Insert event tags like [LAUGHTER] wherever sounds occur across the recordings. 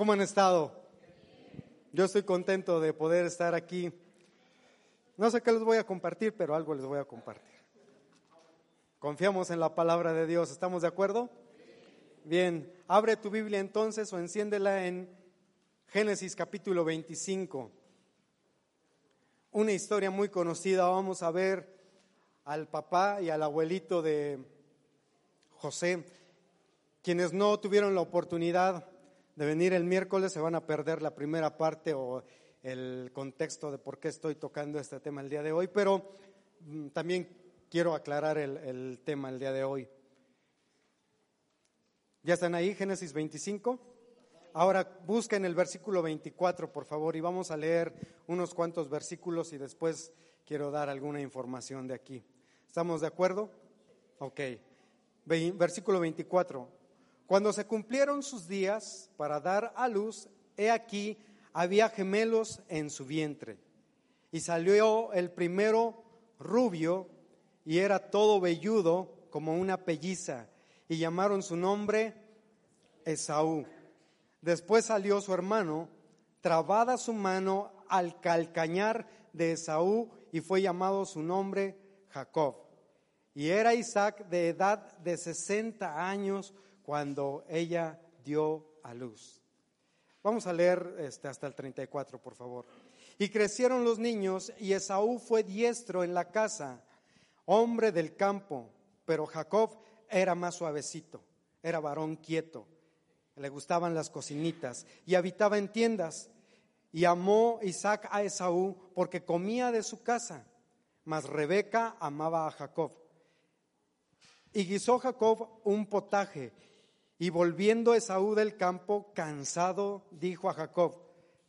¿Cómo han estado? Yo estoy contento de poder estar aquí. No sé qué les voy a compartir, pero algo les voy a compartir. Confiamos en la palabra de Dios. ¿Estamos de acuerdo? Bien, abre tu Biblia entonces o enciéndela en Génesis capítulo 25. Una historia muy conocida. Vamos a ver al papá y al abuelito de José, quienes no tuvieron la oportunidad de venir el miércoles se van a perder la primera parte o el contexto de por qué estoy tocando este tema el día de hoy, pero mm, también quiero aclarar el, tema el día de hoy. ¿Ya están ahí? Génesis 25. Ahora busquen el versículo 24, por favor, y vamos a leer unos cuantos versículos y después quiero dar alguna información de aquí. ¿Estamos de acuerdo? Ok. Versículo 24. Cuando se cumplieron sus días para dar a luz, he aquí, había gemelos en su vientre. Y salió el primero rubio y era todo velludo como una pelliza. Y llamaron su nombre Esaú. Después salió su hermano, trabada su mano al calcañar de Esaú y fue llamado su nombre Jacob. Y era Isaac de edad de 60 años cuando ella dio a luz. Vamos a leer este, hasta el 34, por favor. Y crecieron los niños y Esaú fue diestro en la casa, hombre del campo, pero Jacob era más suavecito, era varón quieto, le gustaban las cocinitas y habitaba en tiendas. Y amó Isaac a Esaú porque comía de su casa, mas Rebeca amaba a Jacob. Y guisó Jacob un potaje y volviendo Esaú del campo, cansado, dijo a Jacob,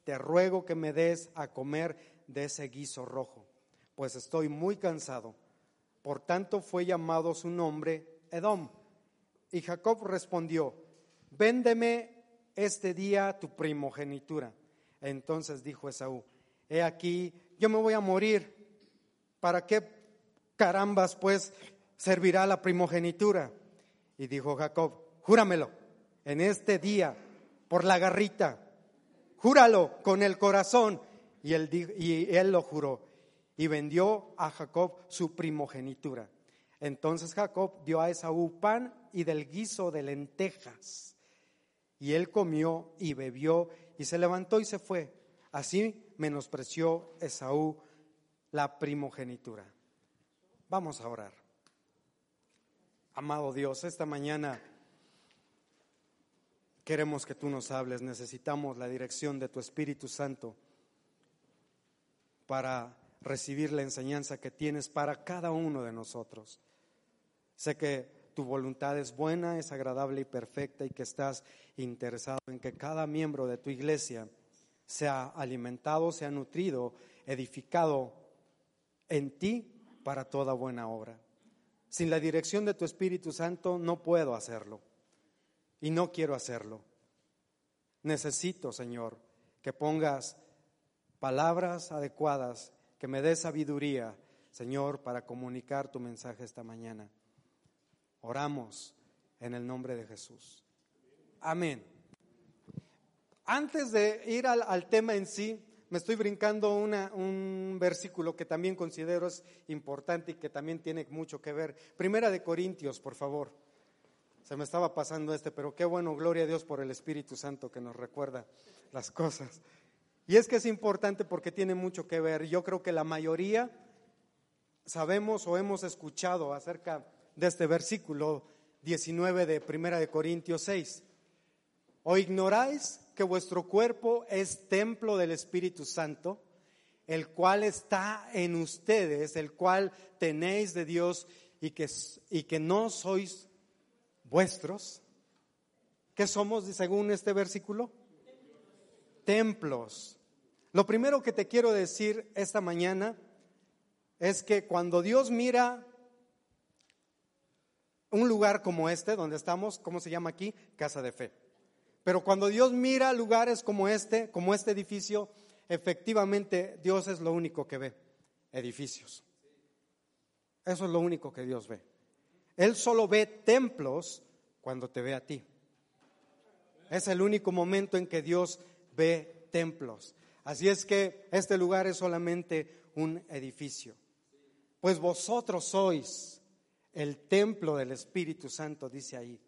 te ruego que me des a comer de ese guiso rojo, pues estoy muy cansado. Por tanto fue llamado su nombre Edom. Y Jacob respondió, véndeme este día tu primogenitura. Entonces dijo Esaú, he aquí, yo me voy a morir. ¿Para qué carambas pues servirá la primogenitura? Y dijo Jacob, júramelo en este día por la garrita, júralo con el corazón. Y él, y él lo juró y vendió a Jacob su primogenitura. Entonces Jacob dio a Esaú pan y del guiso de lentejas. Y él comió y bebió y se levantó y se fue. Así menospreció Esaú la primogenitura. Vamos a orar. Amado Dios, esta mañana Queremos que tú nos hables, necesitamos la dirección de tu Espíritu Santo para recibir la enseñanza que tienes para cada uno de nosotros. Sé que tu voluntad es buena, es agradable y perfecta y que estás interesado en que cada miembro de tu iglesia sea alimentado, sea nutrido, edificado en ti para toda buena obra. Sin la dirección de tu Espíritu Santo no puedo hacerlo y no quiero hacerlo. Necesito, Señor, que pongas palabras adecuadas, que me des sabiduría, Señor, para comunicar tu mensaje esta mañana. Oramos en el nombre de Jesús. Amén. Antes de ir al, tema en sí, me estoy brincando un versículo que también considero es importante y que también tiene mucho que ver. Primera de Corintios, por favor. Se me estaba pasando este, pero qué bueno, gloria a Dios por el Espíritu Santo que nos recuerda las cosas. Y es que es importante porque tiene mucho que ver. Yo creo que la mayoría sabemos o hemos escuchado acerca de este versículo 19 de Primera de Corintios 6. ¿O ignoráis que vuestro cuerpo es templo del Espíritu Santo, el cual está en ustedes, el cual tenéis de Dios y que, y que no sois vuestros. ¿Qué somos según este versículo? templos. Lo primero que te quiero decir esta mañana es que cuando Dios mira un lugar como este, donde estamos, ¿cómo se llama aquí? Casa de fe. Pero cuando Dios mira lugares como este, como este edificio, efectivamente Dios es lo único que ve, edificios. Eso es lo único que Dios ve. Él solo ve templos cuando te ve a ti. Es el único momento en que Dios ve templos. Así es que este lugar es solamente un edificio. Pues vosotros sois el templo del Espíritu Santo, dice ahí.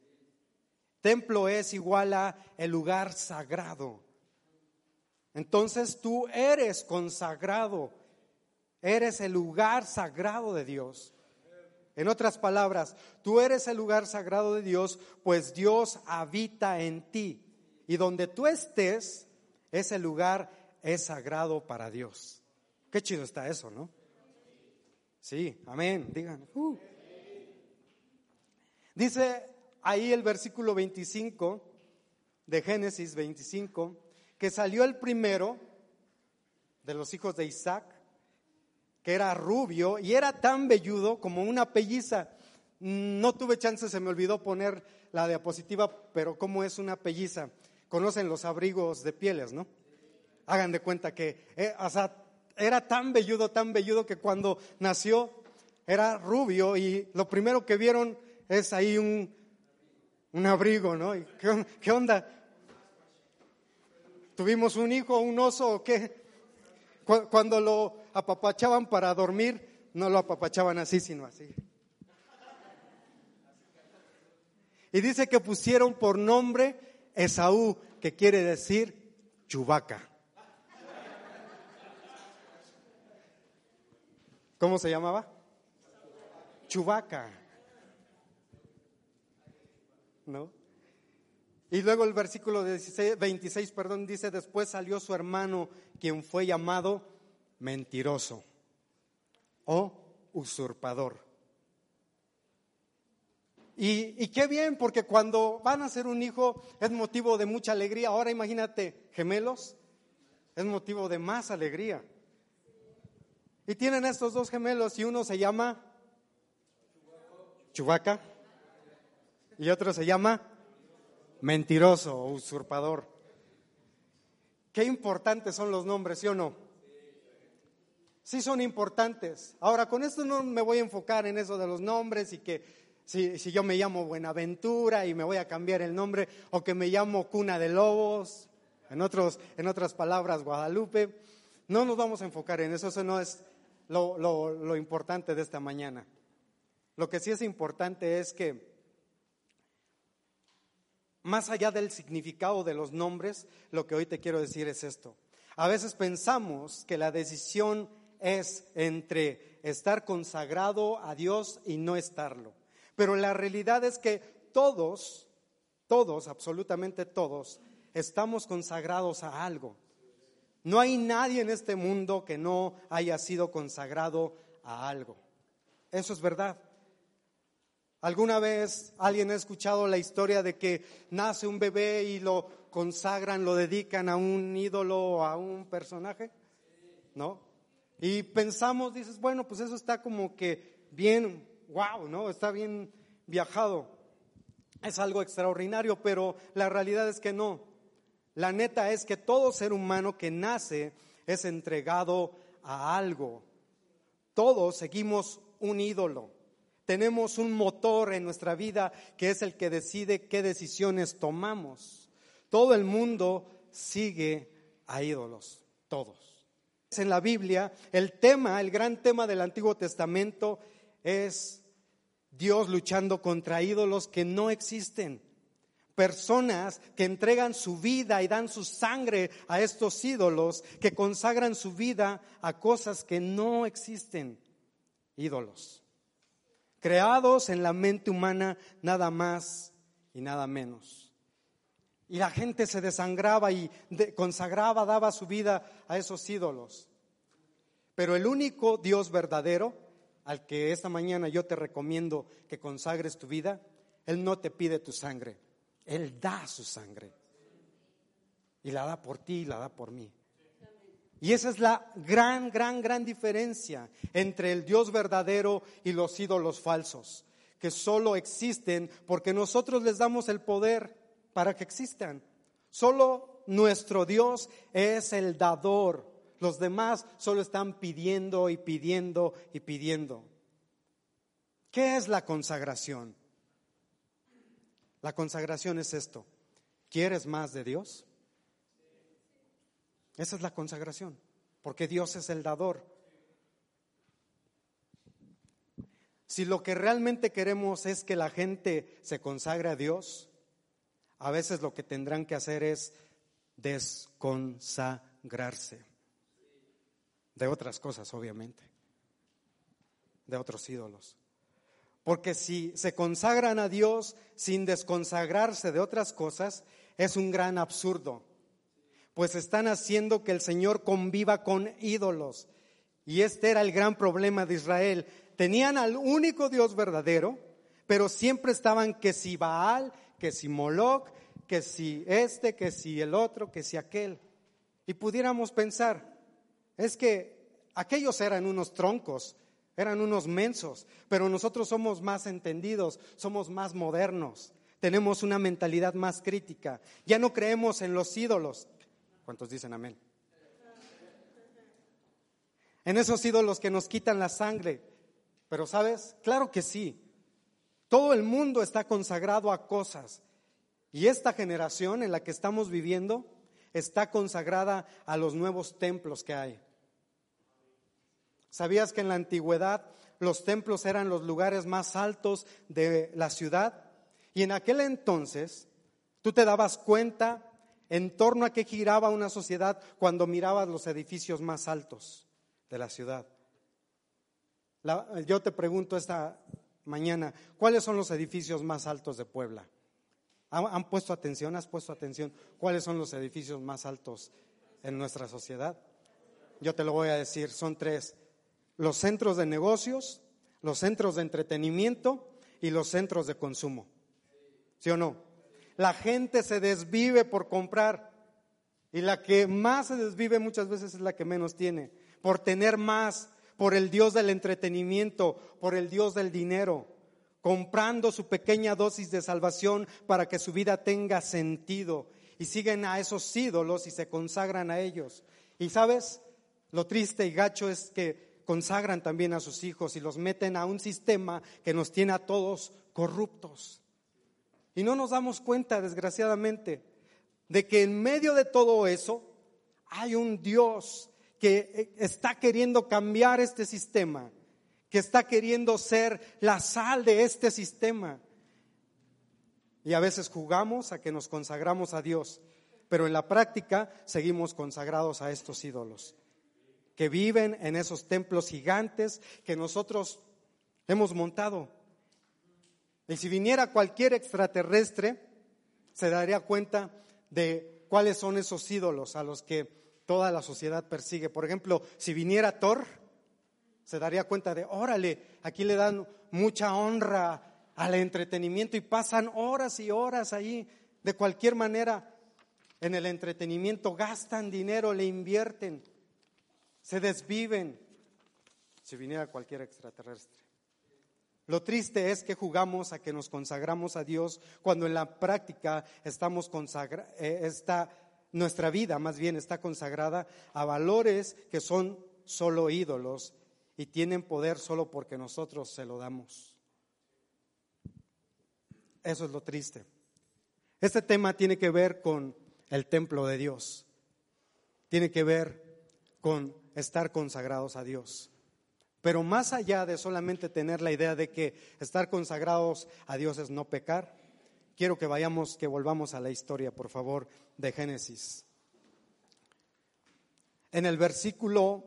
Templo es igual a el lugar sagrado. Entonces tú eres consagrado, eres el lugar sagrado de Dios. En otras palabras, tú eres el lugar sagrado de Dios, pues Dios habita en ti. Y donde tú estés, ese lugar es sagrado para Dios. Qué chido está eso, ¿no? Sí, amén, digan. Uh. Dice ahí el versículo 25 de Génesis 25, que salió el primero de los hijos de Isaac, que era rubio y era tan velludo como una pelliza. No tuve chance, se me olvidó poner la diapositiva, pero ¿cómo es una pelliza? Conocen los abrigos de pieles, ¿no? Hagan de cuenta que, eh, o sea, era tan velludo, tan velludo que cuando nació era rubio y lo primero que vieron es ahí un, un abrigo, ¿no? ¿Qué, onda? ¿Tuvimos un hijo, un oso o qué? Cuando lo apapachaban para dormir, no lo apapachaban así, sino así. Y dice que pusieron por nombre Esaú, que quiere decir Chubaca. ¿Cómo se llamaba? Chubaca. ¿no? Y luego el versículo 26, perdón, dice, después salió su hermano, quien fue llamado mentiroso o usurpador. Y, qué bien, porque cuando van a ser un hijo es motivo de mucha alegría. Ahora imagínate, gemelos, es motivo de más alegría. Y tienen estos dos gemelos y uno se llama Chubaca y otro se llama mentiroso o usurpador. Qué importantes son los nombres, ¿sí o no? Sí son importantes. Ahora, con esto no me voy a enfocar en eso de los nombres y que si, yo me llamo Buenaventura y me voy a cambiar el nombre o que me llamo Cuna de Lobos, en, otros, en otras palabras, Guadalupe. No nos vamos a enfocar en eso, eso no es lo, lo importante de esta mañana. Lo que sí es importante es que más allá del significado de los nombres, lo que hoy te quiero decir es esto. A veces pensamos que la decisión es entre estar consagrado a Dios y no estarlo. Pero la realidad es que todos, todos, absolutamente todos, estamos consagrados a algo. No hay nadie en este mundo que no haya sido consagrado a algo. Eso es verdad. ¿Alguna vez alguien ha escuchado la historia de que nace un bebé y lo consagran, lo dedican a un ídolo o a un personaje? ¿No? Y pensamos, dices, bueno, pues eso está como que bien, wow, ¿no? Está bien viajado. Es algo extraordinario, pero la realidad es que no. La neta es que todo ser humano que nace es entregado a algo. Todos seguimos un ídolo. Tenemos un motor en nuestra vida que es el que decide qué decisiones tomamos. Todo el mundo sigue a ídolos, todos. En la Biblia, el tema, el gran tema del Antiguo Testamento es Dios luchando contra ídolos que no existen. Personas que entregan su vida y dan su sangre a estos ídolos, que consagran su vida a cosas que no existen. Ídolos creados en la mente humana nada más y nada menos. Y la gente se desangraba y consagraba, daba su vida a esos ídolos. Pero el único Dios verdadero, al que esta mañana yo te recomiendo que consagres tu vida, Él no te pide tu sangre, Él da su sangre. y la da por ti y la da por mí. Y esa es la gran, gran, gran diferencia entre el Dios verdadero y los ídolos falsos, que solo existen porque nosotros les damos el poder para que existan. Solo nuestro Dios es el dador. Los demás solo están pidiendo y pidiendo y pidiendo. ¿Qué es la consagración? La consagración es esto. ¿Quieres más de Dios? Esa es la consagración, porque Dios es el dador. Si lo que realmente queremos es que la gente se consagre a Dios, a veces lo que tendrán que hacer es desconsagrarse. De otras cosas, obviamente. De otros ídolos. Porque si se consagran a Dios sin desconsagrarse de otras cosas, es un gran absurdo pues están haciendo que el Señor conviva con ídolos. Y este era el gran problema de Israel. Tenían al único Dios verdadero, pero siempre estaban que si Baal, que si Moloch, que si este, que si el otro, que si aquel. Y pudiéramos pensar, es que aquellos eran unos troncos, eran unos mensos, pero nosotros somos más entendidos, somos más modernos, tenemos una mentalidad más crítica. Ya no creemos en los ídolos, ¿Cuántos dicen amén? En esos ídolos que nos quitan la sangre. Pero sabes, claro que sí. Todo el mundo está consagrado a cosas. Y esta generación en la que estamos viviendo está consagrada a los nuevos templos que hay. ¿Sabías que en la antigüedad los templos eran los lugares más altos de la ciudad? Y en aquel entonces tú te dabas cuenta en torno a qué giraba una sociedad cuando mirabas los edificios más altos de la ciudad. yo te pregunto esta mañana, ¿cuáles son los edificios más altos de Puebla? ¿Han, puesto atención? ¿Has puesto atención? ¿Cuáles son los edificios más altos en nuestra sociedad? Yo te lo voy a decir, son tres. Los centros de negocios, los centros de entretenimiento y los centros de consumo. ¿Sí o no? La gente se desvive por comprar y la que más se desvive muchas veces es la que menos tiene, por tener más, por el Dios del entretenimiento, por el Dios del dinero, comprando su pequeña dosis de salvación para que su vida tenga sentido y siguen a esos ídolos y se consagran a ellos. Y sabes, lo triste y gacho es que consagran también a sus hijos y los meten a un sistema que nos tiene a todos corruptos. Y no nos damos cuenta, desgraciadamente, de que en medio de todo eso hay un Dios que eh, está queriendo cambiar este sistema, que está queriendo ser la sal de este sistema. Y a veces jugamos a que nos consagramos a Dios, pero en la práctica seguimos consagrados a estos ídolos, que viven en esos templos gigantes que nosotros hemos montado y si viniera cualquier extraterrestre, se daría cuenta de cuáles son esos ídolos a los que toda la sociedad persigue. Por ejemplo, si viniera Thor, se daría cuenta de, órale, aquí le dan mucha honra al entretenimiento y pasan horas y horas ahí. De cualquier manera, en el entretenimiento gastan dinero, le invierten, se desviven. Si viniera cualquier extraterrestre. Lo triste es que jugamos a que nos consagramos a Dios cuando en la práctica estamos consagra eh, nuestra vida más bien está consagrada a valores que son solo ídolos y tienen poder solo porque nosotros se lo damos. Eso es lo triste. Este tema tiene que ver con el templo de Dios. Tiene que ver con estar consagrados a Dios. Pero más allá de solamente tener la idea de que estar consagrados a Dios es no pecar, quiero que vayamos, que volvamos a la historia, por favor, de Génesis. En el versículo,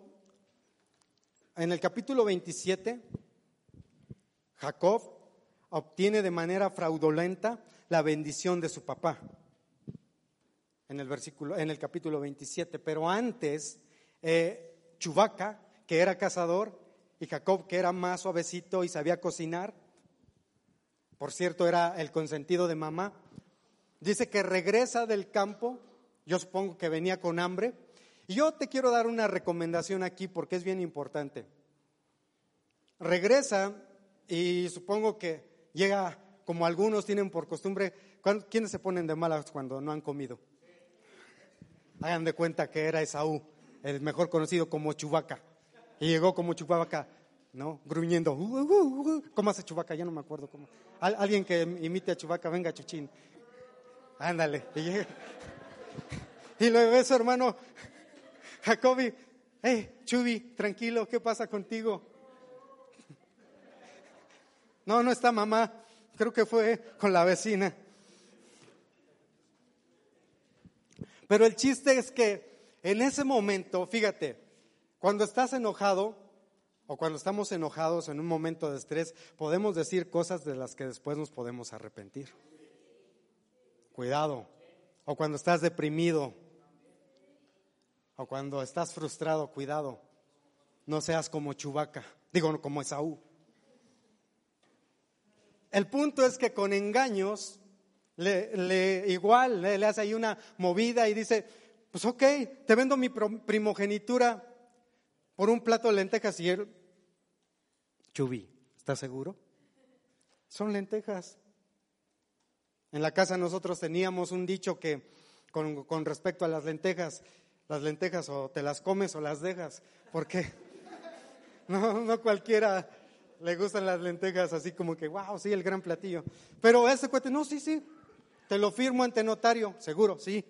en el capítulo 27, Jacob obtiene de manera fraudulenta la bendición de su papá. En el versículo, en el capítulo 27. Pero antes, eh, Chubaca, que era cazador, y Jacob, que era más suavecito y sabía cocinar, por cierto, era el consentido de mamá, dice que regresa del campo Yo supongo que venía con hambre. Y yo te quiero dar una recomendación aquí porque es bien importante. Regresa y supongo que llega, como algunos tienen por costumbre, ¿quiénes se ponen de malas cuando no han comido? Hagan de cuenta que era Esaú, el mejor conocido como Chubaca. Y llegó como Chubaca, ¿no? Gruñendo. Uh, uh, uh, ¿Cómo hace Chubaca? Ya no me acuerdo cómo. alguien que imite a Chubaca, venga, Chuchín. Ándale. Y, [LAUGHS] luego ve su hermano Jacobi. Hey, Chubi, tranquilo, ¿qué pasa contigo? [LAUGHS] No, no está mamá. Creo que fue con la vecina. Pero el chiste es que en ese momento, fíjate, cuando estás enojado o cuando estamos enojados en un momento de estrés, podemos decir cosas de las que después nos podemos arrepentir. Cuidado. O cuando estás deprimido. O cuando estás frustrado, cuidado. No seas como Chubaca, digo como Esaú. El punto es que con engaños, le, igual le, hace ahí una movida y dice, pues ok, te vendo mi primogenitura por un plato de lentejas y él, Chubí, ¿estás seguro? Son lentejas. En la casa nosotros teníamos un dicho que con, con respecto a las lentejas, las lentejas o te las comes o las dejas, porque [LAUGHS] no, no cualquiera le gustan las lentejas así como que, wow, sí, el gran platillo. Pero ese cuate, no, sí, sí, te lo firmo ante notario, seguro, sí.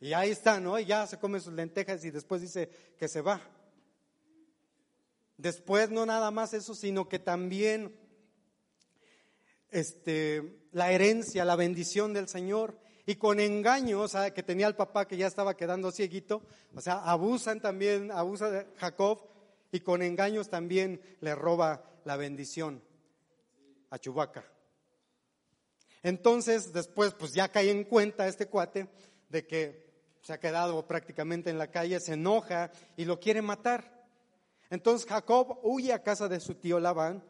Y ahí está, ¿no? Y ya se come sus lentejas y después dice que se va. Después no nada más eso, sino que también este, la herencia, la bendición del Señor. Y con engaños sea, que tenía el papá que ya estaba quedando cieguito, o sea, abusan también, abusa de Jacob y con engaños también le roba la bendición a Chubaca. Entonces, después, pues ya cae en cuenta este cuate de que se ha quedado prácticamente en la calle, se enoja y lo quiere matar. Entonces Jacob huye a casa de su tío Labán,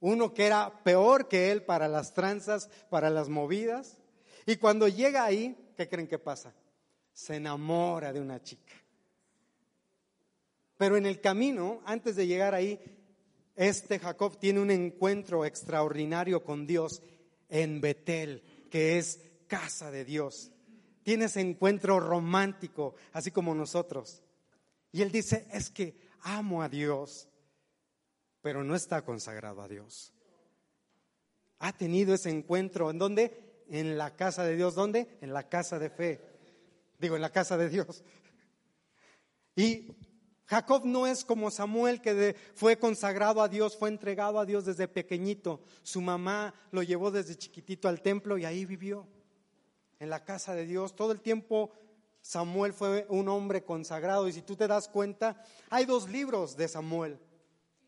uno que era peor que él para las tranzas, para las movidas. Y cuando llega ahí, ¿qué creen que pasa? Se enamora de una chica. Pero en el camino, antes de llegar ahí, este Jacob tiene un encuentro extraordinario con Dios en Betel, que es casa de Dios. Tiene ese encuentro romántico, así como nosotros. Y él dice, es que amo a Dios, pero no está consagrado a Dios. Ha tenido ese encuentro, ¿en dónde? En la casa de Dios. ¿Dónde? En la casa de fe. Digo, en la casa de Dios. Y Jacob no es como Samuel que fue consagrado a Dios, fue entregado a Dios desde pequeñito. Su mamá lo llevó desde chiquitito al templo y ahí vivió, en la casa de Dios. Todo el tiempo Samuel fue un hombre consagrado y si tú te das cuenta, hay dos libros de Samuel,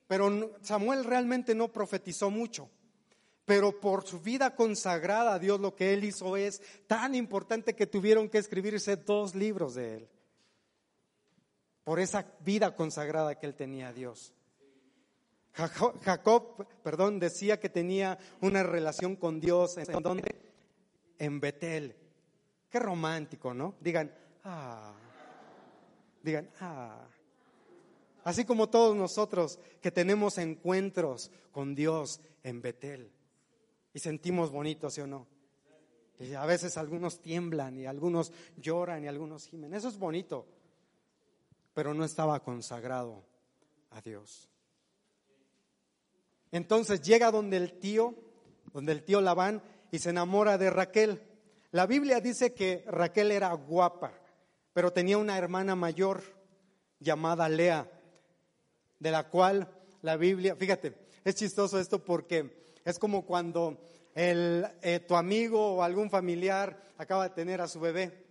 pero Samuel realmente no profetizó mucho. Pero por su vida consagrada a Dios lo que él hizo es tan importante que tuvieron que escribirse dos libros de él por esa vida consagrada que él tenía a Dios. Jacob, perdón, decía que tenía una relación con Dios en donde en Betel. Qué romántico, ¿no? Digan, ah. Digan, ah. Así como todos nosotros que tenemos encuentros con Dios en Betel y sentimos bonitos, ¿sí o no? Y a veces algunos tiemblan y algunos lloran y algunos gimen. Eso es bonito pero no estaba consagrado a Dios. Entonces llega donde el tío, donde el tío Labán, y se enamora de Raquel. La Biblia dice que Raquel era guapa, pero tenía una hermana mayor llamada Lea, de la cual la Biblia, fíjate, es chistoso esto porque es como cuando el, eh, tu amigo o algún familiar acaba de tener a su bebé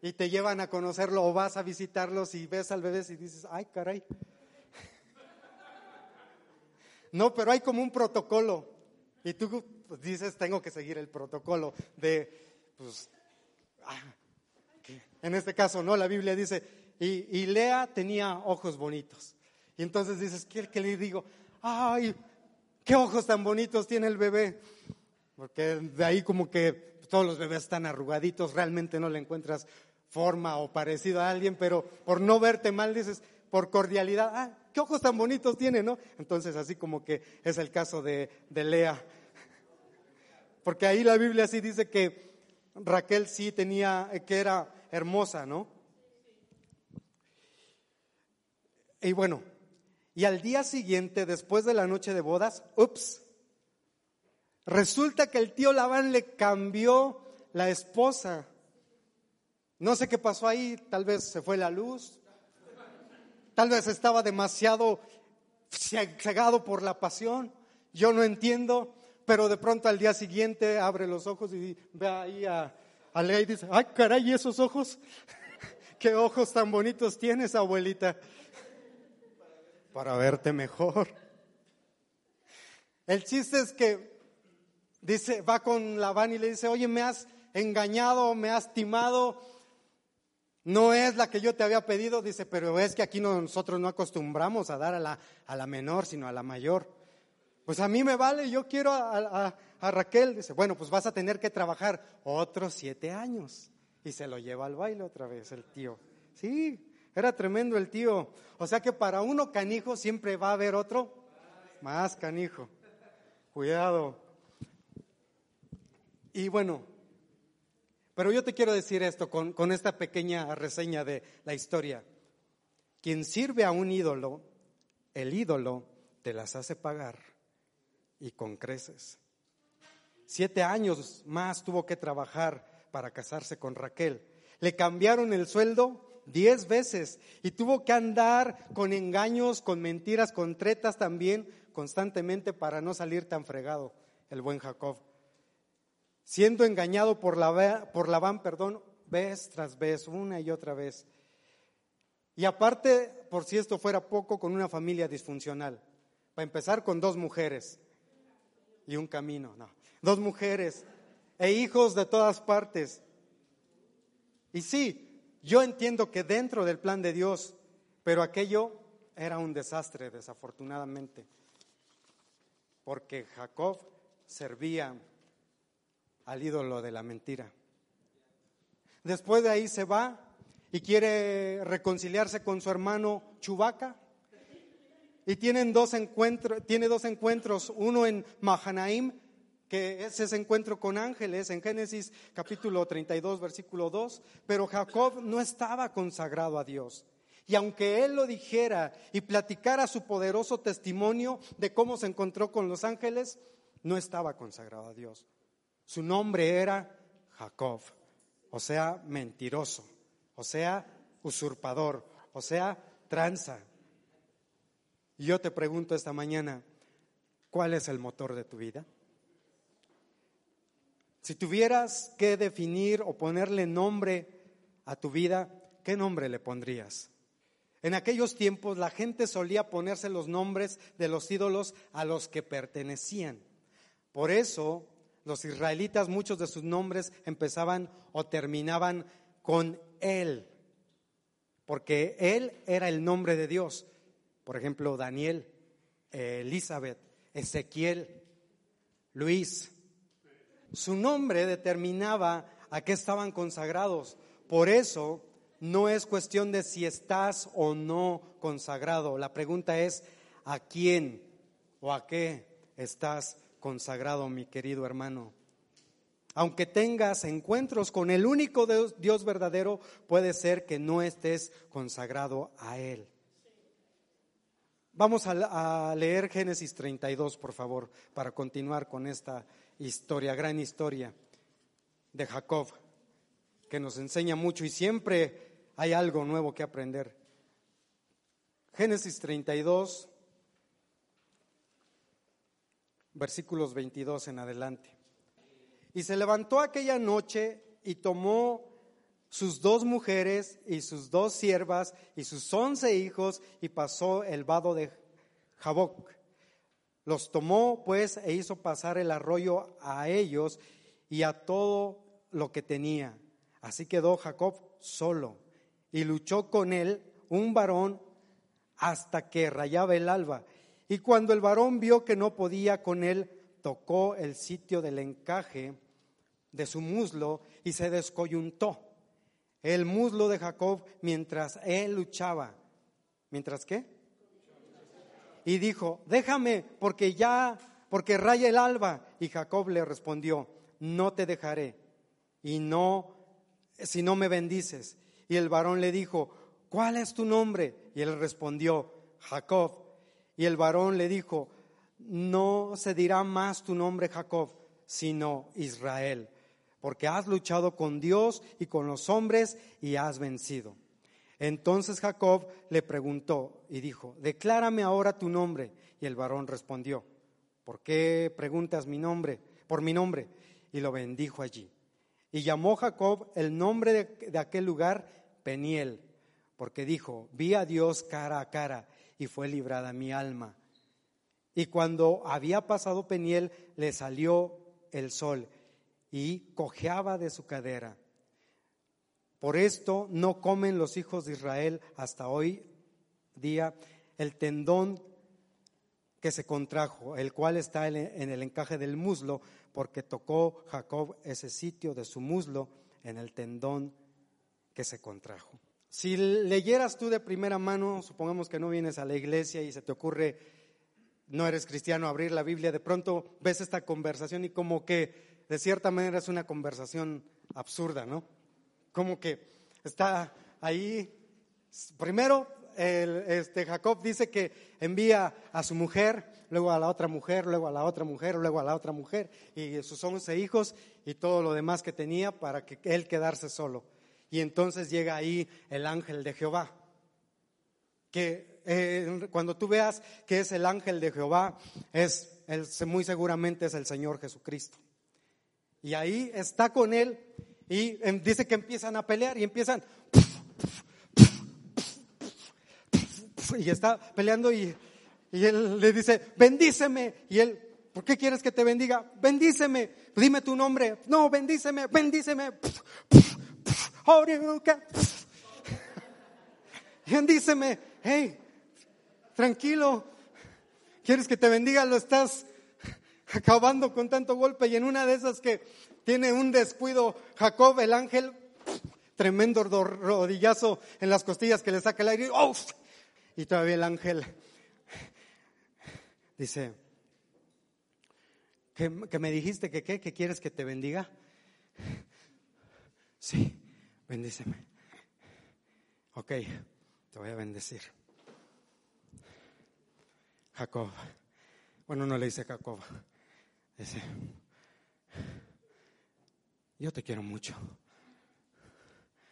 y te llevan a conocerlo o vas a visitarlos y ves al bebé y dices, ay caray. [LAUGHS] No, pero hay como un protocolo y tú pues, dices, tengo que seguir el protocolo de, pues, ah, en este caso, ¿no? La Biblia dice, y, Lea tenía ojos bonitos. Y entonces dices, ¿qué, ¿qué le digo? Ay, qué ojos tan bonitos tiene el bebé. Porque de ahí como que todos los bebés están arrugaditos, realmente no le encuentras forma o parecido a alguien, pero por no verte mal dices, por cordialidad, ah, qué ojos tan bonitos tiene, ¿no? Entonces así como que es el caso de, de Lea. Porque ahí la Biblia sí dice que Raquel sí tenía, que era hermosa, ¿no? Y bueno, y al día siguiente, después de la noche de bodas, ups, resulta que el tío Labán le cambió la esposa. No sé qué pasó ahí, tal vez se fue la luz, tal vez estaba demasiado cegado por la pasión, yo no entiendo, pero de pronto al día siguiente abre los ojos y ve ahí a, a Lea y dice, ay caray, esos ojos, [LAUGHS] qué ojos tan bonitos tienes, abuelita para verte mejor. El chiste es que dice, va con Labán y le dice, oye, me has engañado, me has timado, no es la que yo te había pedido, dice, pero es que aquí nosotros no acostumbramos a dar a la, a la menor, sino a la mayor. Pues a mí me vale, yo quiero a, Raquel. Dice, bueno, pues vas a tener que trabajar otros siete años. Y se lo lleva al baile otra vez el tío. Sí, era tremendo el tío. O sea que para uno canijo siempre va a haber otro más canijo. Cuidado. Y bueno, pero yo te quiero decir esto con esta pequeña reseña de la historia. Quien sirve a un ídolo, el ídolo te las hace pagar y con creces. Siete años más tuvo que trabajar para casarse con Raquel. Le cambiaron el sueldo diez veces y tuvo que andar con engaños, con mentiras, con tretas también constantemente para no salir tan fregado el buen Jacob. Siendo engañado por, la, por Labán, perdón, vez tras vez, una y otra vez. Y aparte, por si esto fuera poco, con una familia disfuncional. Para empezar con dos mujeres y un camino, no. Dos mujeres e hijos de todas partes. Y sí, yo entiendo que dentro del plan de Dios, pero aquello era un desastre, desafortunadamente, porque Jacob servía al ídolo de la mentira. Después de ahí se va y quiere reconciliarse con su hermano Chubaca. Y tienen dos encuentros, tiene dos encuentros, uno en Mahanaim que es ese encuentro con ángeles en Génesis capítulo 32, versículo 2, pero Jacob no estaba consagrado a Dios. Y aunque él lo dijera y platicara su poderoso testimonio de cómo se encontró con los ángeles, no estaba consagrado a Dios. Su nombre era Jacob, o sea, mentiroso, o sea, usurpador, o sea, tranza. Y yo te pregunto esta mañana, ¿cuál es el motor de tu vida? Si tuvieras que definir o ponerle nombre a tu vida, ¿qué nombre le pondrías? En aquellos tiempos la gente solía ponerse los nombres de los ídolos a los que pertenecían. Por eso los israelitas, muchos de sus nombres empezaban o terminaban con Él, porque Él era el nombre de Dios. Por ejemplo, Daniel, Elizabeth, Ezequiel, Luis, su nombre determinaba a qué estaban consagrados. Por eso no es cuestión de si estás o no consagrado. La pregunta es, ¿a quién o a qué estás consagrado, mi querido hermano? Aunque tengas encuentros con el único Dios verdadero, puede ser que no estés consagrado a Él. Vamos a, leer Génesis 32, por favor, para continuar con esta historia, gran historia de Jacob, que nos enseña mucho y siempre hay algo nuevo que aprender. Génesis 32, versículos 22 en adelante. Y se levantó aquella noche y tomó sus dos mujeres y sus dos siervas y sus once hijos y pasó el vado de Jaboc los tomó pues e hizo pasar el arroyo a ellos y a todo lo que tenía. Así quedó Jacob solo y luchó con él un varón hasta que rayaba el alba. Y cuando el varón vio que no podía con él, tocó el sitio del encaje de su muslo y se descoyuntó. El muslo de Jacob mientras él luchaba. ¿Mientras qué? Y dijo, déjame porque ya, porque raya el alba. Y Jacob le respondió, no te dejaré y no, si no me bendices. Y el varón le dijo, ¿cuál es tu nombre? Y él respondió, Jacob. Y el varón le dijo, no se dirá más tu nombre Jacob, sino Israel, porque has luchado con Dios y con los hombres y has vencido. Entonces Jacob le preguntó y dijo, declárame ahora tu nombre. Y el varón respondió, ¿por qué preguntas mi nombre? Por mi nombre. Y lo bendijo allí. Y llamó Jacob el nombre de, de aquel lugar Peniel, porque dijo, vi a Dios cara a cara y fue librada mi alma. Y cuando había pasado Peniel, le salió el sol y cojeaba de su cadera. Por esto no comen los hijos de Israel hasta hoy día el tendón que se contrajo, el cual está en el encaje del muslo, porque tocó Jacob ese sitio de su muslo en el tendón que se contrajo. Si leyeras tú de primera mano, supongamos que no vienes a la iglesia y se te ocurre, no eres cristiano, abrir la Biblia, de pronto ves esta conversación y como que de cierta manera es una conversación absurda, ¿no? Como que está ahí, primero este Jacob dice que envía a su mujer, luego a la otra mujer, luego a la otra mujer, luego a la otra mujer, y sus once hijos y todo lo demás que tenía para que él quedarse solo. Y entonces llega ahí el ángel de Jehová. Que eh, cuando tú veas que es el ángel de Jehová, es muy seguramente es el Señor Jesucristo. Y ahí está con él y em, dice que empiezan a pelear y empiezan y está peleando y, y él le dice, bendíceme. Y él, ¿por qué quieres que te bendiga? Bendíceme, dime tu nombre. No, bendíceme, bendíceme. Bendíceme, hey, tranquilo. ¿Quieres que te bendiga? Lo estás acabando con tanto golpe y en una de esas que tiene un descuido Jacob, el ángel, tremendo rodillazo en las costillas que le saca el aire. Y todavía el ángel dice, ¿que, me dijiste que qué? ¿Que quieres que te bendiga? Sí. Bendíceme. Ok, te voy a bendecir. Jacob. Bueno, no le dice Jacob. Yo te quiero mucho.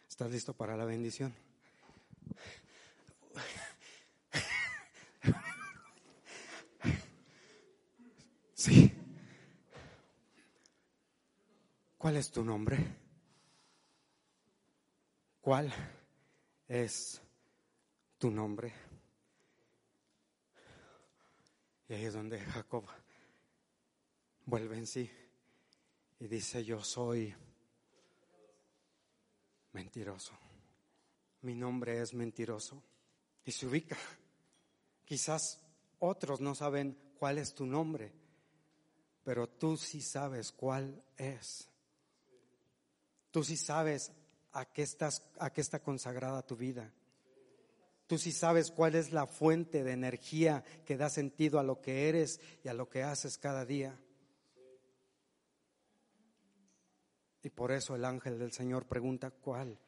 ¿Estás listo para la bendición? Sí. ¿Cuál es tu nombre? ¿Cuál es tu nombre? Y ahí es donde Jacob vuelve en sí y dice, yo soy mentiroso. Mi nombre es mentiroso. Y se ubica. Quizás otros no saben cuál es tu nombre, pero tú sí sabes cuál es. Tú sí sabes a qué, estás, a qué está consagrada tu vida. Tú sí sabes cuál es la fuente de energía que da sentido a lo que eres y a lo que haces cada día. Y por eso el ángel del Señor pregunta, ¿cuál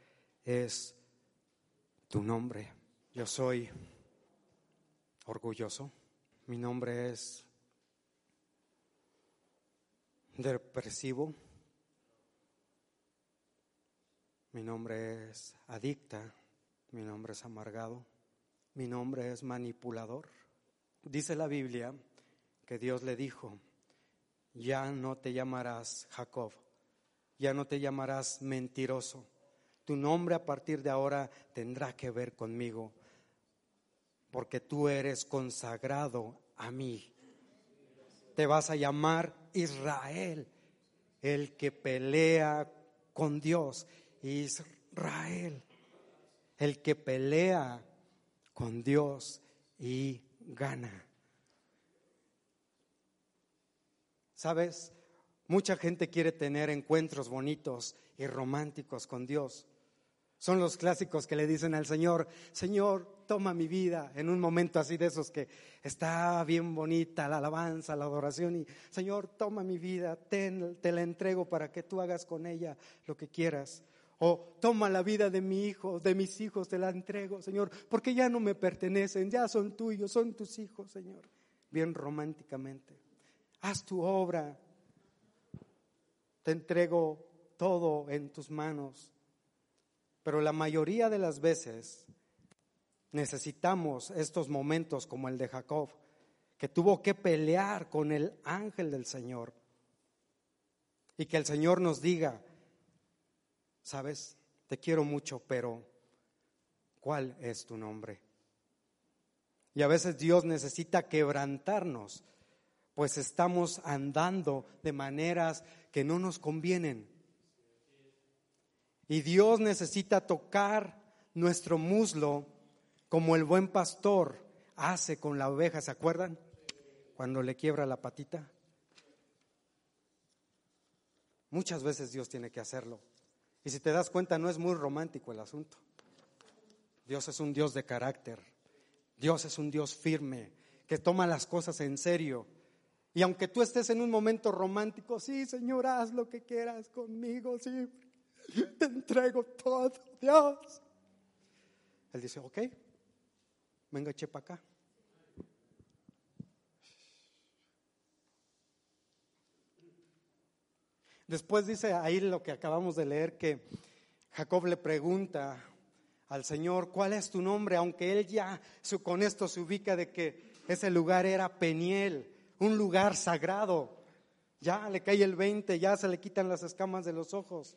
es tu nombre? Yo soy orgulloso. Mi nombre es depresivo. Mi nombre es adicta, mi nombre es amargado, mi nombre es manipulador. Dice la Biblia que Dios le dijo, ya no te llamarás Jacob, ya no te llamarás mentiroso. Tu nombre a partir de ahora tendrá que ver conmigo, porque tú eres consagrado a mí. Te vas a llamar Israel, el que pelea con Dios, Israel, el que pelea con Dios y gana. ¿Sabes? Mucha gente quiere tener encuentros bonitos y románticos con Dios, Son los clásicos que le dicen al Señor, Señor, toma mi vida, en un momento así de esos que está bien bonita la alabanza, la adoración, y Señor, toma mi vida, te la entrego para que tú hagas con ella lo que quieras. O toma la vida de mi hijo, de mis hijos, te la entrego, Señor, porque ya no me pertenecen, ya son tuyos, son tus hijos, Señor. Bien románticamente. Haz tu obra. Te entrego todo en tus manos. Pero la mayoría de las veces necesitamos estos momentos como el de Jacob, que tuvo que pelear con el ángel del Señor. Y que el Señor nos diga, sabes, te quiero mucho, pero ¿cuál es tu nombre? Y a veces Dios necesita quebrantarnos, pues estamos andando de maneras que no nos convienen. Y Dios necesita tocar nuestro muslo como el buen pastor hace con la oveja, ¿se acuerdan? Cuando le quiebra la patita. Muchas veces Dios tiene que hacerlo. Y si te das cuenta, no es muy romántico el asunto. Dios es un Dios de carácter. Dios es un Dios firme, que toma las cosas en serio. Y aunque tú estés en un momento romántico, sí, Señor, haz lo que quieras conmigo, sí, te entrego todo, Dios. Él dice, ok, venga, eche para acá. Después dice ahí lo que acabamos de leer, que Jacob le pregunta al Señor, ¿cuál es tu nombre? Aunque él ya con esto se ubica de que ese lugar era Peniel, un lugar sagrado. Ya le cae el 20, ya se le quitan las escamas de los ojos.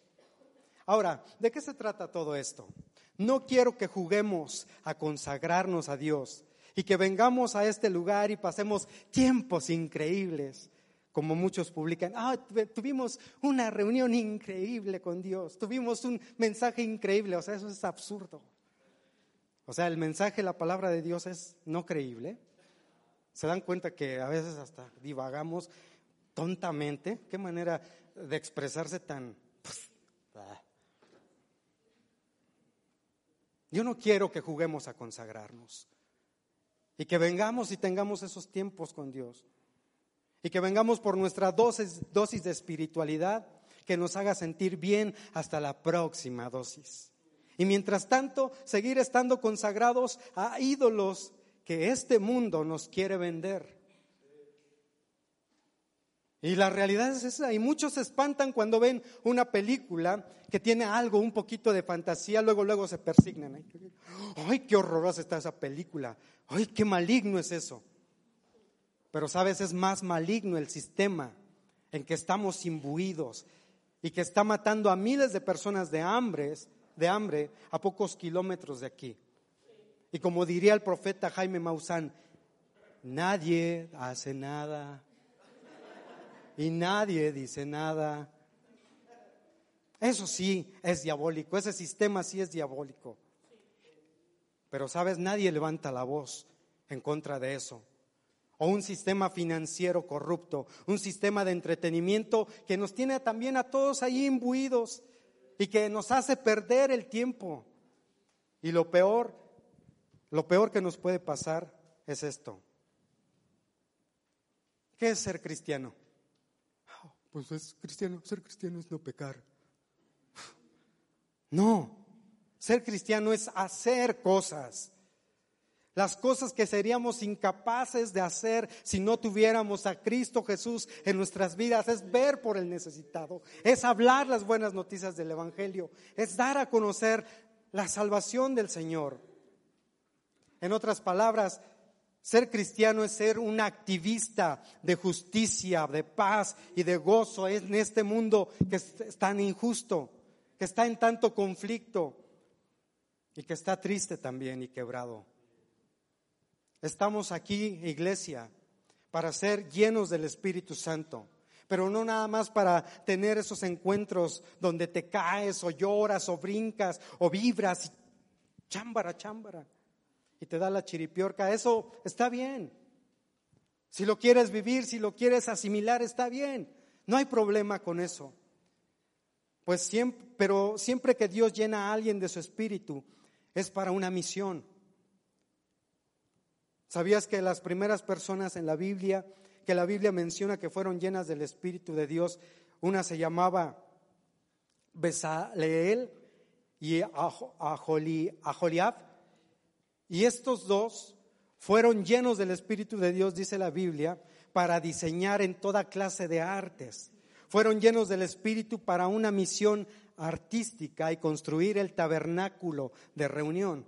Ahora, ¿de qué se trata todo esto? No quiero que juguemos a consagrarnos a Dios y que vengamos a este lugar y pasemos tiempos increíbles, como muchos publican. Ah, tuvimos una reunión increíble con Dios, tuvimos un mensaje increíble, o sea, eso es absurdo. O sea, el mensaje, la palabra de Dios es no creíble. Se dan cuenta que a veces hasta divagamos tontamente. Qué manera de expresarse tan... Yo no quiero que juguemos a consagrarnos y que vengamos y tengamos esos tiempos con Dios y que vengamos por nuestra dosis, dosis de espiritualidad que nos haga sentir bien hasta la próxima dosis. Y mientras tanto, seguir estando consagrados a ídolos que este mundo nos quiere vender. Y la realidad es esa, y muchos se espantan cuando ven una película que tiene algo, un poquito de fantasía, luego, luego se persignan. Ay, qué horrorosa está esa película. Ay, qué maligno es eso. Pero sabes, es más maligno el sistema en que estamos imbuidos y que está matando a miles de personas de hambre, de hambre a pocos kilómetros de aquí. Y como diría el profeta Jaime Maussan, nadie hace nada y nadie dice nada. Eso sí es diabólico, ese sistema sí es diabólico. Pero sabes, nadie levanta la voz en contra de eso. O un sistema financiero corrupto, un sistema de entretenimiento que nos tiene también a todos ahí imbuidos y que nos hace perder el tiempo. Y lo peor, lo peor que nos puede pasar es esto. ¿Qué es ser cristiano? pues es cristiano, ser cristiano es no pecar. No, ser cristiano es hacer cosas. Las cosas que seríamos incapaces de hacer si no tuviéramos a Cristo Jesús en nuestras vidas es ver por el necesitado, es hablar las buenas noticias del Evangelio, es dar a conocer la salvación del Señor. En otras palabras, ser cristiano es ser un activista de justicia, de paz y de gozo en este mundo que es tan injusto, que está en tanto conflicto y que está triste también y quebrado. Estamos aquí, iglesia, para ser llenos del Espíritu Santo, pero no nada más para tener esos encuentros donde te caes o lloras o brincas o vibras chámbara, chámbara y te da la chiripiorca, eso está bien. Si lo quieres vivir, si lo quieres asimilar, está bien. No hay problema con eso. Pues siempre, pero siempre que Dios llena a alguien de su espíritu, es para una misión. ¿Sabías que las primeras personas en la Biblia, que la Biblia menciona que fueron llenas del Espíritu de Dios, una se llamaba Besaleel y Aholiab, y estos dos fueron llenos del Espíritu de Dios, dice la Biblia, para diseñar en toda clase de artes. Fueron llenos del Espíritu para una misión artística y construir el tabernáculo de reunión.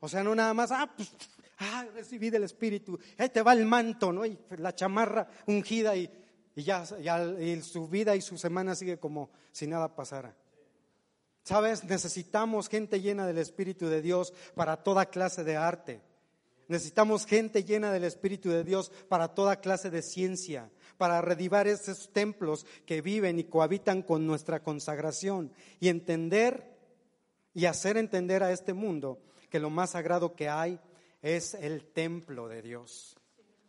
O sea, no nada más, ah, pues, ah, recibí del Espíritu, ahí te va el manto, ¿no? Y la chamarra ungida y, ya, ya y su vida y su semana sigue como si nada pasara. Sabes, necesitamos gente llena del Espíritu de Dios para toda clase de arte. Necesitamos gente llena del Espíritu de Dios para toda clase de ciencia, para redivar esos templos que viven y cohabitan con nuestra consagración y entender y hacer entender a este mundo que lo más sagrado que hay es el templo de Dios.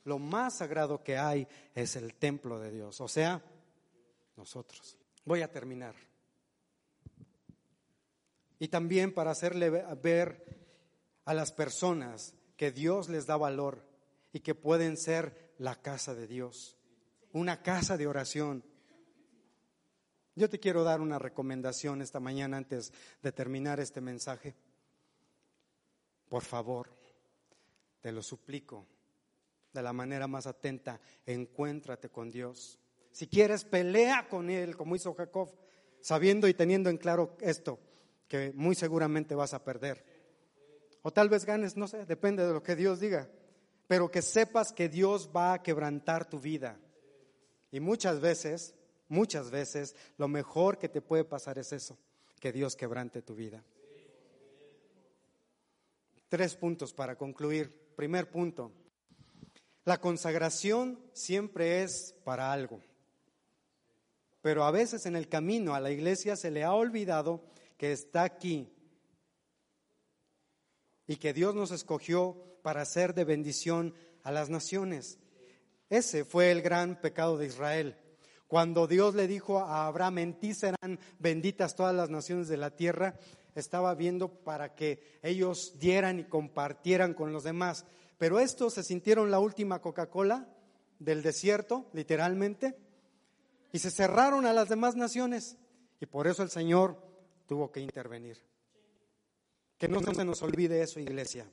Lo más sagrado que hay es el templo de Dios, o sea, nosotros. Voy a terminar. Y también para hacerle ver a las personas que Dios les da valor y que pueden ser la casa de Dios una casa de oración. Yo te quiero dar una recomendación esta mañana antes de terminar este mensaje. Por favor, te lo suplico de la manera más atenta, encuéntrate con Dios. Si quieres, pelea con Él, como hizo Jacob, sabiendo y teniendo en claro esto, que muy seguramente vas a perder. O tal vez ganes, no sé, depende de lo que Dios diga, pero que sepas que Dios va a quebrantar tu vida. Y muchas veces, muchas veces, lo mejor que te puede pasar es eso, que Dios quebrante tu vida. Tres puntos para concluir. Primer punto, la consagración siempre es para algo, pero a veces en el camino a la iglesia se le ha olvidado que está aquí y que Dios nos escogió para ser de bendición a las naciones. Ese fue el gran pecado de Israel. Cuando Dios le dijo a Abraham, en ti serán benditas todas las naciones de la tierra, estaba viendo para que ellos dieran y compartieran con los demás. Pero estos se sintieron la última Coca-Cola del desierto, literalmente, y se cerraron a las demás naciones. Y por eso el Señor tuvo que intervenir. Que no se nos olvide eso, iglesia,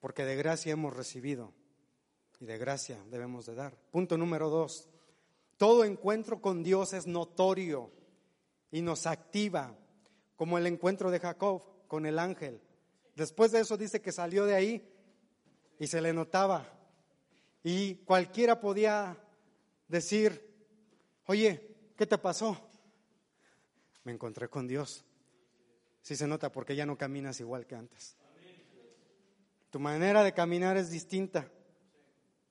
porque de gracia hemos recibido y de gracia debemos de dar. Punto número dos, todo encuentro con Dios es notorio y nos activa, como el encuentro de Jacob con el ángel. Después de eso dice que salió de ahí y se le notaba. Y cualquiera podía decir, oye, ¿qué te pasó? Me encontré con Dios. Sí se nota porque ya no caminas igual que antes. Tu manera de caminar es distinta.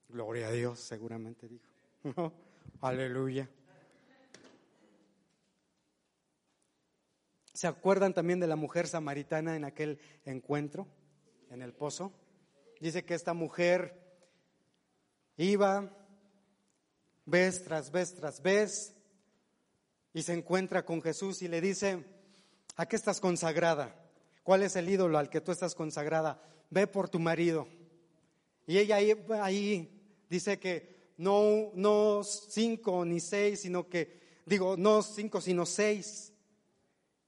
Gloria a Dios, seguramente dijo. [LAUGHS] Aleluya. ¿Se acuerdan también de la mujer samaritana en aquel encuentro, en el pozo? Dice que esta mujer iba vez tras vez tras vez y se encuentra con Jesús y le dice, ¿a qué estás consagrada? ¿Cuál es el ídolo al que tú estás consagrada? Ve por tu marido. Y ella ahí, ahí Dice que no, no cinco ni seis, sino que, digo, no cinco, sino seis.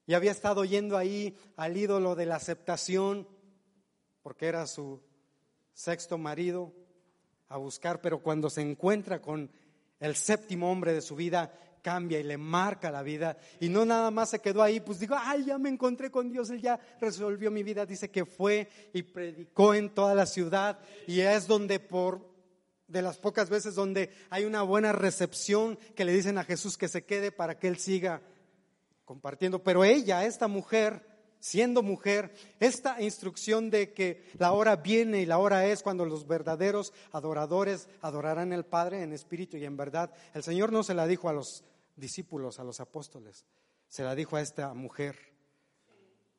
Y había estado yendo ahí al ídolo de la aceptación, porque era su sexto marido, a buscar, pero cuando se encuentra con el séptimo hombre de su vida, cambia y le marca la vida. Y no nada más se quedó ahí, pues digo, ay, ya me encontré con Dios, Él ya resolvió mi vida. Dice que fue y predicó en toda la ciudad y es donde por de las pocas veces donde hay una buena recepción que le dicen a Jesús que se quede para que Él siga compartiendo. Pero ella, esta mujer, siendo mujer, esta instrucción de que la hora viene y la hora es cuando los verdaderos adoradores adorarán al Padre en espíritu y en verdad, el Señor no se la dijo a los discípulos, a los apóstoles, se la dijo a esta mujer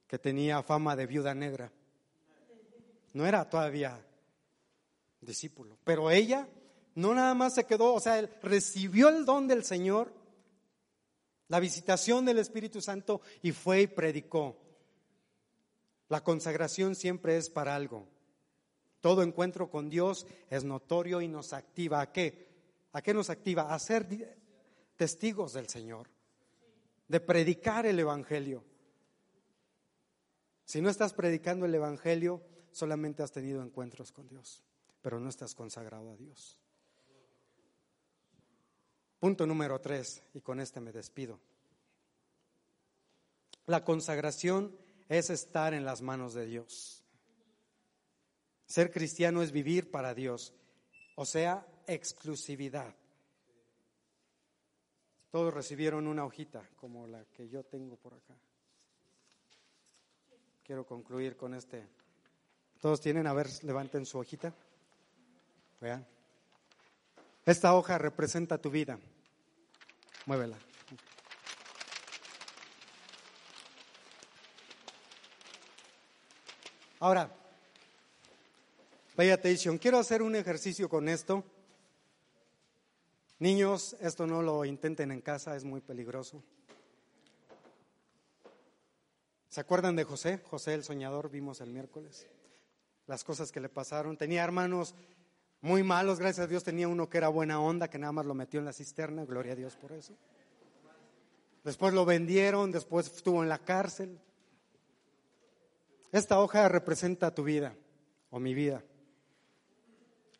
que tenía fama de viuda negra. No era todavía discípulo. Pero ella no nada más se quedó, o sea, él recibió el don del Señor La visitación del Espíritu Santo y fue y predicó. La consagración siempre es para algo. Todo encuentro con Dios es notorio y nos activa. ¿A qué? ¿A qué nos activa? A ser testigos del Señor, de predicar el Evangelio. Si no estás predicando el Evangelio, solamente has tenido encuentros con Dios, pero no estás consagrado a Dios. Punto número tres, y con este me despido. La consagración es estar en las manos de Dios. Ser cristiano es vivir para Dios, o sea, exclusividad. Todos recibieron una hojita como la que yo tengo por acá. Quiero concluir con este. Todos tienen, a ver, levanten su hojita. Vean. Esta hoja representa tu vida. Muévela. Ahora, pay atención. Quiero hacer un ejercicio con esto. Niños, esto no lo intenten en casa, es muy peligroso. ¿Se acuerdan de José? José el soñador, vimos el miércoles. Las cosas que le pasaron. Tenía hermanos muy malos, gracias a Dios tenía uno que era buena onda, que nada más lo metió en la cisterna, gloria a Dios por eso. Después lo vendieron, después estuvo en la cárcel. Esta hoja representa tu vida o mi vida.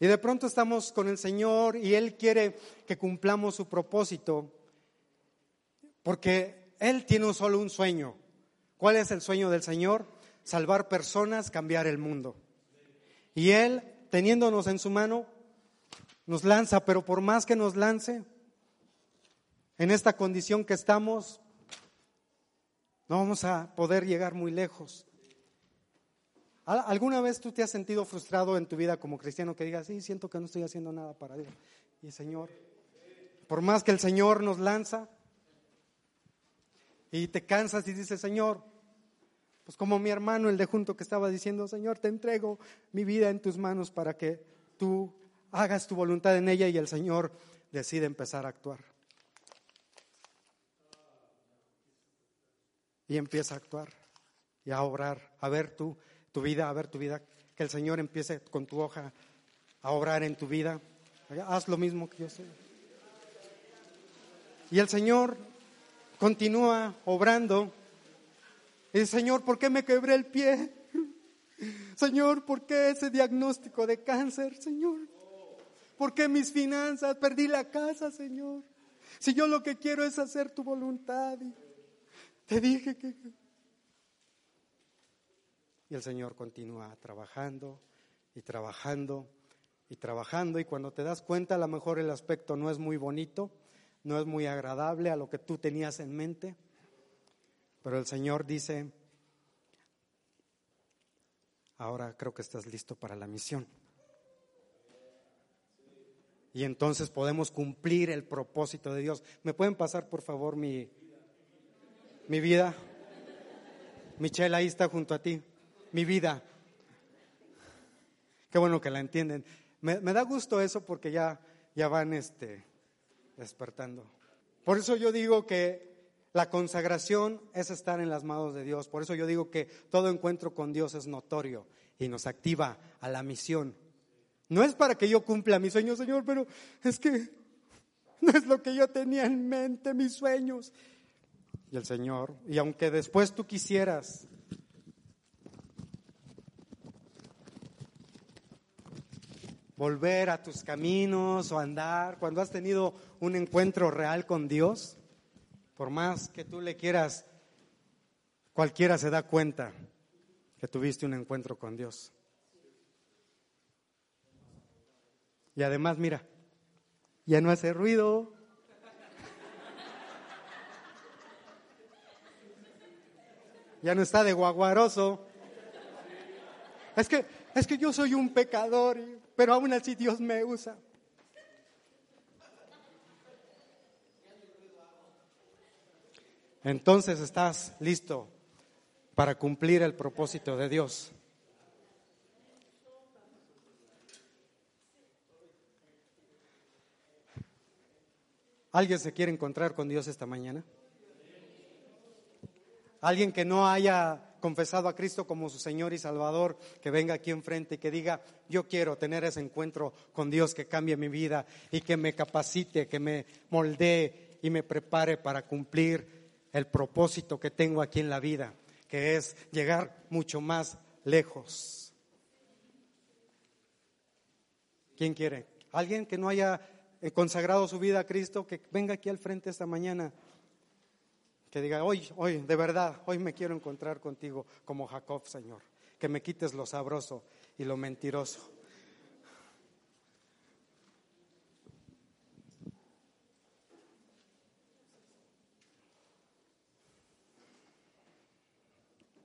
Y de pronto estamos con el Señor y Él quiere que cumplamos su propósito, porque Él tiene solo un sueño. ¿Cuál es el sueño del Señor? Salvar personas, cambiar el mundo. Y Él, teniéndonos en su mano, nos lanza, pero por más que nos lance, en esta condición que estamos, no vamos a poder llegar muy lejos. ¿Alguna vez tú te has sentido frustrado en tu vida como cristiano que digas, sí, siento que no estoy haciendo nada para Dios? Y Señor, por más que el Señor nos lanza y te cansas y dices, Señor, pues como mi hermano, el de junto que estaba diciendo, Señor, te entrego mi vida en tus manos para que tú hagas tu voluntad en ella y el Señor decide empezar a actuar. Y empieza a actuar y a obrar, a ver tú tu vida, a ver tu vida, que el Señor empiece con tu hoja a obrar en tu vida. Haz lo mismo que yo sé. Y el Señor continúa obrando. Y Señor, ¿por qué me quebré el pie? Señor, ¿por qué ese diagnóstico de cáncer, Señor? ¿Por qué mis finanzas? Perdí la casa, Señor. Si yo lo que quiero es hacer tu voluntad. te dije que y el Señor continúa trabajando y trabajando y trabajando y cuando te das cuenta a lo mejor el aspecto no es muy bonito, no es muy agradable a lo que tú tenías en mente, pero el Señor dice, ahora creo que estás listo para la misión. Y entonces podemos cumplir el propósito de Dios. ¿Me pueden pasar por favor mi, mi vida? Michelle, ahí está junto a ti mi vida. Qué bueno que la entienden. Me, da gusto eso porque ya, ya van este, despertando. Por eso yo digo que la consagración es estar en las manos de Dios. Por eso yo digo que todo encuentro con Dios es notorio y nos activa a la misión. No es para que yo cumpla mi sueño, Señor, pero es que no es lo que yo tenía en mente, mis sueños. Y el Señor, y aunque después tú quisieras volver a tus caminos o andar, cuando has tenido un encuentro real con Dios, por más que tú le quieras, cualquiera se da cuenta que tuviste un encuentro con Dios. Y además, mira, ya no hace ruido. Ya no está de guaguaroso. Es que, es que yo soy un pecador. Pero aún así Dios me usa. Entonces estás listo para cumplir el propósito de Dios. ¿Alguien se quiere encontrar con Dios esta mañana? Alguien que no haya confesado a Cristo como su Señor y Salvador, que venga aquí enfrente y que diga, yo quiero tener ese encuentro con Dios que cambie mi vida y que me capacite, que me moldee y me prepare para cumplir el propósito que tengo aquí en la vida, que es llegar mucho más lejos. ¿Quién quiere? Alguien que no haya consagrado su vida a Cristo, que venga aquí al frente esta mañana que diga, hoy, hoy, de verdad, hoy me quiero encontrar contigo como Jacob, Señor, que me quites lo sabroso y lo mentiroso.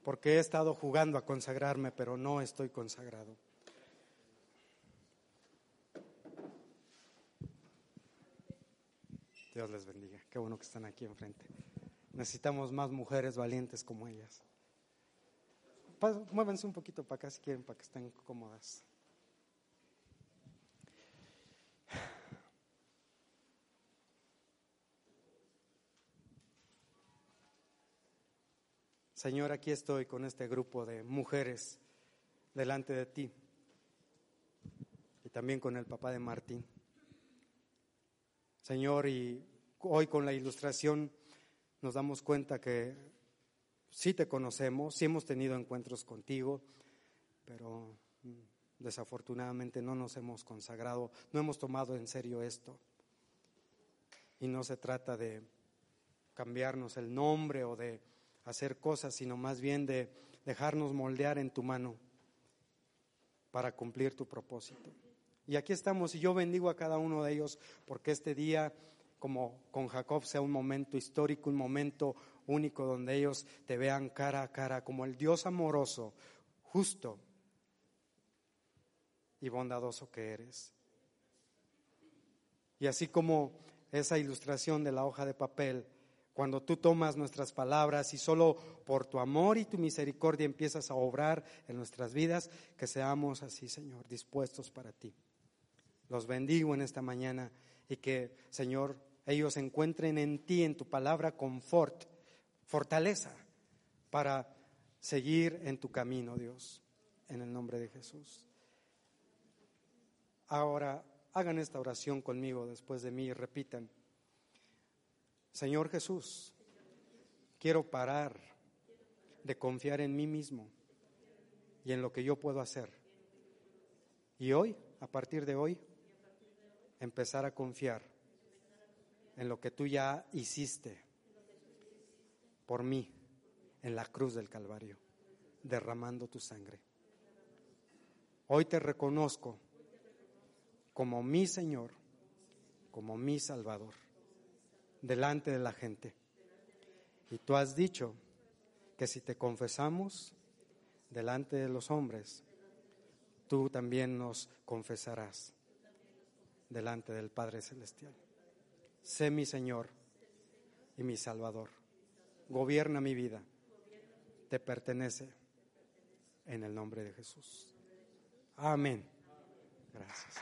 Porque he estado jugando a consagrarme, pero no estoy consagrado. Dios les bendiga. Qué bueno que están aquí enfrente. Necesitamos más mujeres valientes como ellas. Muévense un poquito para acá si quieren, para que estén cómodas. Señor, aquí estoy con este grupo de mujeres delante de ti y también con el papá de Martín. Señor, y hoy con la ilustración nos damos cuenta que sí te conocemos, sí hemos tenido encuentros contigo, pero mm, desafortunadamente no nos hemos consagrado, no hemos tomado en serio esto. Y no se trata de cambiarnos el nombre o de hacer cosas, sino más bien de dejarnos moldear en tu mano para cumplir tu propósito. Y aquí estamos y yo bendigo a cada uno de ellos porque este día como con Jacob sea un momento histórico, un momento único donde ellos te vean cara a cara como el Dios amoroso, justo y bondadoso que eres. Y así como esa ilustración de la hoja de papel, cuando tú tomas nuestras palabras y solo por tu amor y tu misericordia empiezas a obrar en nuestras vidas, que seamos así, Señor, dispuestos para ti. Los bendigo en esta mañana y que, Señor, ellos encuentren en ti, en tu palabra, confort, fortaleza para seguir en tu camino, Dios, en el nombre de Jesús. Ahora, hagan esta oración conmigo después de mí y repitan, Señor Jesús, quiero parar de confiar en mí mismo y en lo que yo puedo hacer. Y hoy, a partir de hoy, empezar a confiar en lo que tú ya hiciste por mí en la cruz del Calvario, derramando tu sangre. Hoy te reconozco como mi Señor, como mi Salvador, delante de la gente. Y tú has dicho que si te confesamos delante de los hombres, tú también nos confesarás delante del Padre Celestial. Sé mi Señor y mi Salvador. Gobierna mi vida. Te pertenece en el nombre de Jesús. Amén. Gracias.